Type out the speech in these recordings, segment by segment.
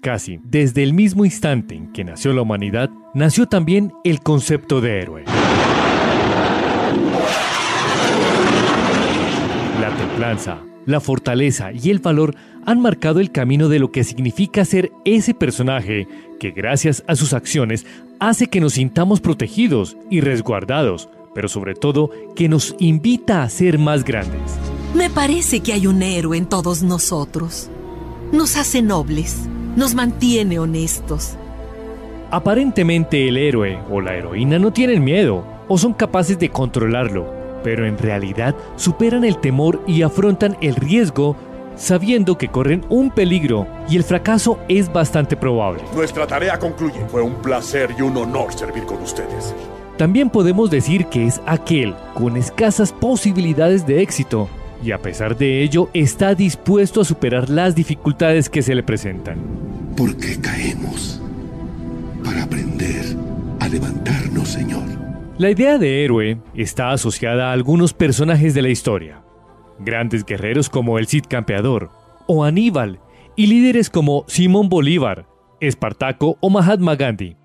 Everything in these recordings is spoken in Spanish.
Casi desde el mismo instante en que nació la humanidad, nació también el concepto de héroe. La templanza, la fortaleza y el valor han marcado el camino de lo que significa ser ese personaje que gracias a sus acciones hace que nos sintamos protegidos y resguardados, pero sobre todo que nos invita a ser más grandes. Me parece que hay un héroe en todos nosotros. Nos hace nobles nos mantiene honestos. Aparentemente el héroe o la heroína no tienen miedo o son capaces de controlarlo, pero en realidad superan el temor y afrontan el riesgo sabiendo que corren un peligro y el fracaso es bastante probable. Nuestra tarea concluye. Fue un placer y un honor servir con ustedes. También podemos decir que es aquel con escasas posibilidades de éxito y a pesar de ello está dispuesto a superar las dificultades que se le presentan. ¿Por qué caemos? Para aprender a levantarnos, Señor. La idea de héroe está asociada a algunos personajes de la historia. Grandes guerreros como el Cid Campeador o Aníbal y líderes como Simón Bolívar, Espartaco o Mahatma Gandhi.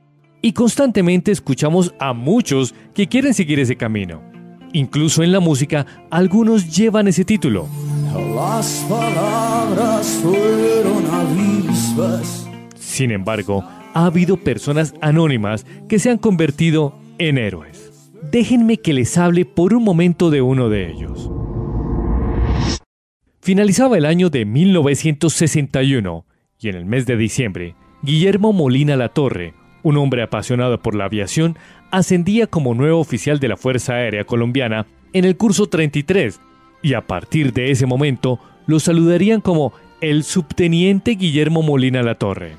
Y constantemente escuchamos a muchos que quieren seguir ese camino Incluso en la música, algunos llevan ese título. Sin embargo, ha habido personas anónimas que se han convertido en héroes. Déjenme que les hable por un momento de uno de ellos. Finalizaba el año de 1961 y en el mes de diciembre, Guillermo Molina Latorre, un hombre apasionado por la aviación, ascendía como nuevo oficial de la Fuerza Aérea Colombiana en el curso 33 y a partir de ese momento lo saludarían como el subteniente Guillermo Molina Latorre.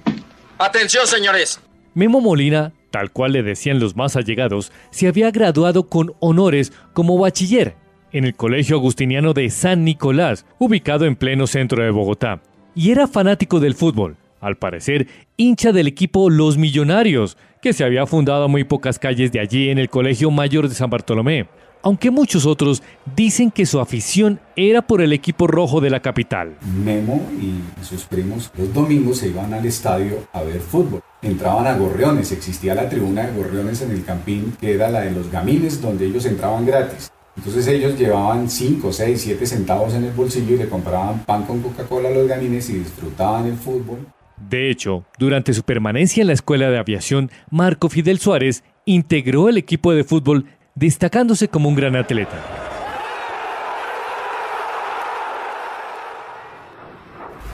Atención, señores. Memo Molina, tal cual le decían los más allegados, se había graduado con honores como bachiller en el Colegio Agustiniano de San Nicolás, ubicado en pleno centro de Bogotá, y era fanático del fútbol al parecer hincha del equipo Los Millonarios, que se había fundado a muy pocas calles de allí en el Colegio Mayor de San Bartolomé, aunque muchos otros dicen que su afición era por el equipo rojo de la capital. Memo y sus primos los domingos se iban al estadio a ver fútbol. Entraban a Gorriones, existía la tribuna de Gorriones en el Campín, que era la de los gamines, donde ellos entraban gratis. Entonces ellos llevaban 5, 6, 7 centavos en el bolsillo y le compraban pan con Coca-Cola a los gamines y disfrutaban el fútbol. De hecho, durante su permanencia en la Escuela de Aviación, Marco Fidel Suárez integró el equipo de fútbol destacándose como un gran atleta.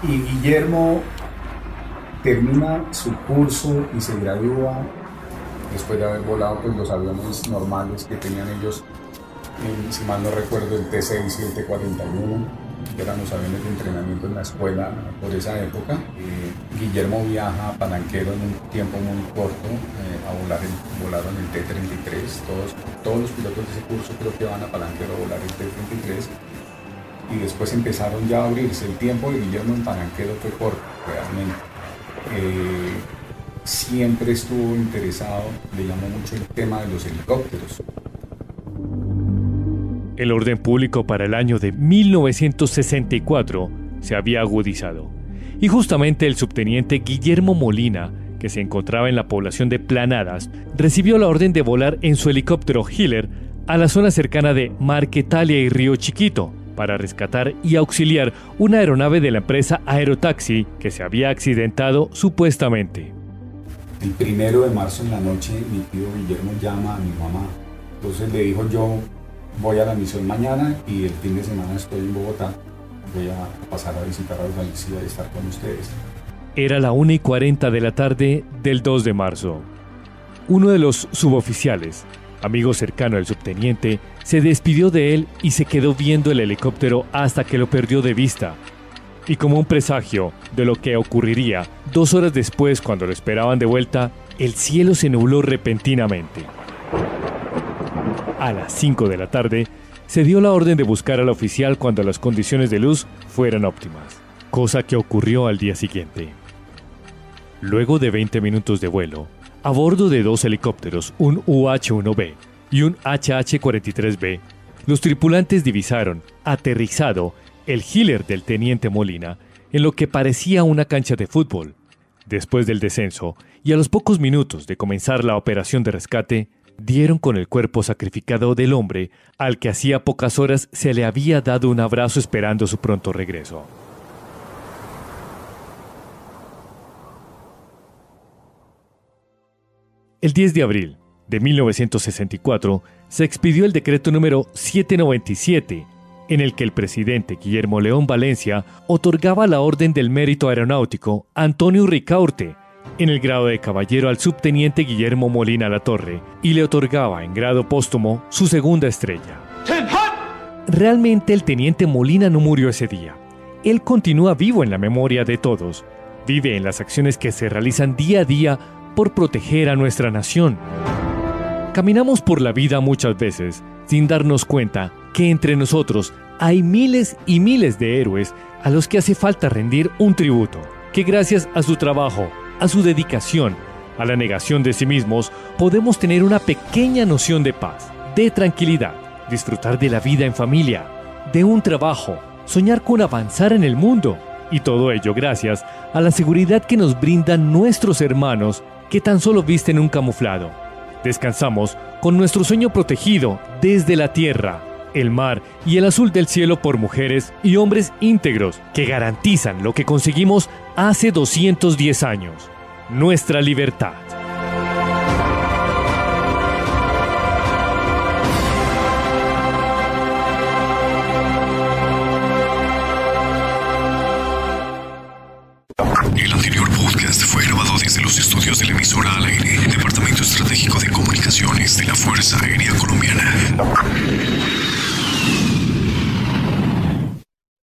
Y Guillermo termina su curso y se gradúa después de haber volado pues, los aviones normales que tenían ellos, si mal no recuerdo, el T6 y el T41 que eran los aviones de entrenamiento en la escuela por esa época. Eh, Guillermo viaja a Palanquero en un tiempo muy corto eh, a volar el, volaron el T-33. Todos, todos los pilotos de ese curso creo que van a Palanquero a volar el T-33 y después empezaron ya a abrirse. El tiempo de Guillermo en Palanquero fue corto, realmente. Eh, siempre estuvo interesado, le llamó mucho el tema de los helicópteros. El orden público para el año de 1964 se había agudizado, y justamente el subteniente Guillermo Molina, que se encontraba en la población de Planadas, recibió la orden de volar en su helicóptero Hiller a la zona cercana de Marquetalia y Río Chiquito para rescatar y auxiliar una aeronave de la empresa Aerotaxi que se había accidentado supuestamente. El primero de marzo en la noche mi tío Guillermo llama a mi mamá. Entonces le dijo yo, voy a la misión mañana y el fin de semana estoy en Bogotá. Voy a pasar a visitar a los y a estar con ustedes. Era la 1 y 40 de la tarde del 2 de marzo. Uno de los suboficiales, amigo cercano del subteniente, se despidió de él y se quedó viendo el helicóptero hasta que lo perdió de vista. Y como un presagio de lo que ocurriría, dos horas después, cuando lo esperaban de vuelta, el cielo se nubló repentinamente a las 5 de la tarde, se dio la orden de buscar al oficial cuando las condiciones de luz fueran óptimas, cosa que ocurrió al día siguiente. Luego de 20 minutos de vuelo, a bordo de dos helicópteros, un UH-1B y un HH-43B, los tripulantes divisaron, aterrizado, el Hiller del teniente Molina en lo que parecía una cancha de fútbol. Después del descenso, y a los pocos minutos de comenzar la operación de rescate, dieron con el cuerpo sacrificado del hombre al que hacía pocas horas se le había dado un abrazo esperando su pronto regreso. El 10 de abril de 1964 se expidió el decreto número 797, en el que el presidente Guillermo León Valencia otorgaba la Orden del Mérito Aeronáutico Antonio Ricaurte en el grado de caballero al subteniente Guillermo Molina La Torre y le otorgaba en grado póstumo su segunda estrella. Realmente el teniente Molina no murió ese día. Él continúa vivo en la memoria de todos. Vive en las acciones que se realizan día a día por proteger a nuestra nación. Caminamos por la vida muchas veces sin darnos cuenta que entre nosotros hay miles y miles de héroes a los que hace falta rendir un tributo, que gracias a su trabajo, a su dedicación, a la negación de sí mismos, podemos tener una pequeña noción de paz, de tranquilidad, disfrutar de la vida en familia, de un trabajo, soñar con avanzar en el mundo, y todo ello gracias a la seguridad que nos brindan nuestros hermanos que tan solo visten un camuflado. Descansamos con nuestro sueño protegido desde la tierra, el mar y el azul del cielo por mujeres y hombres íntegros que garantizan lo que conseguimos hace 210 años, nuestra libertad. El anterior podcast fue grabado desde los estudios de la emisora al aire, Departamento Estratégico de Comunicaciones de la Fuerza Aérea Colombiana.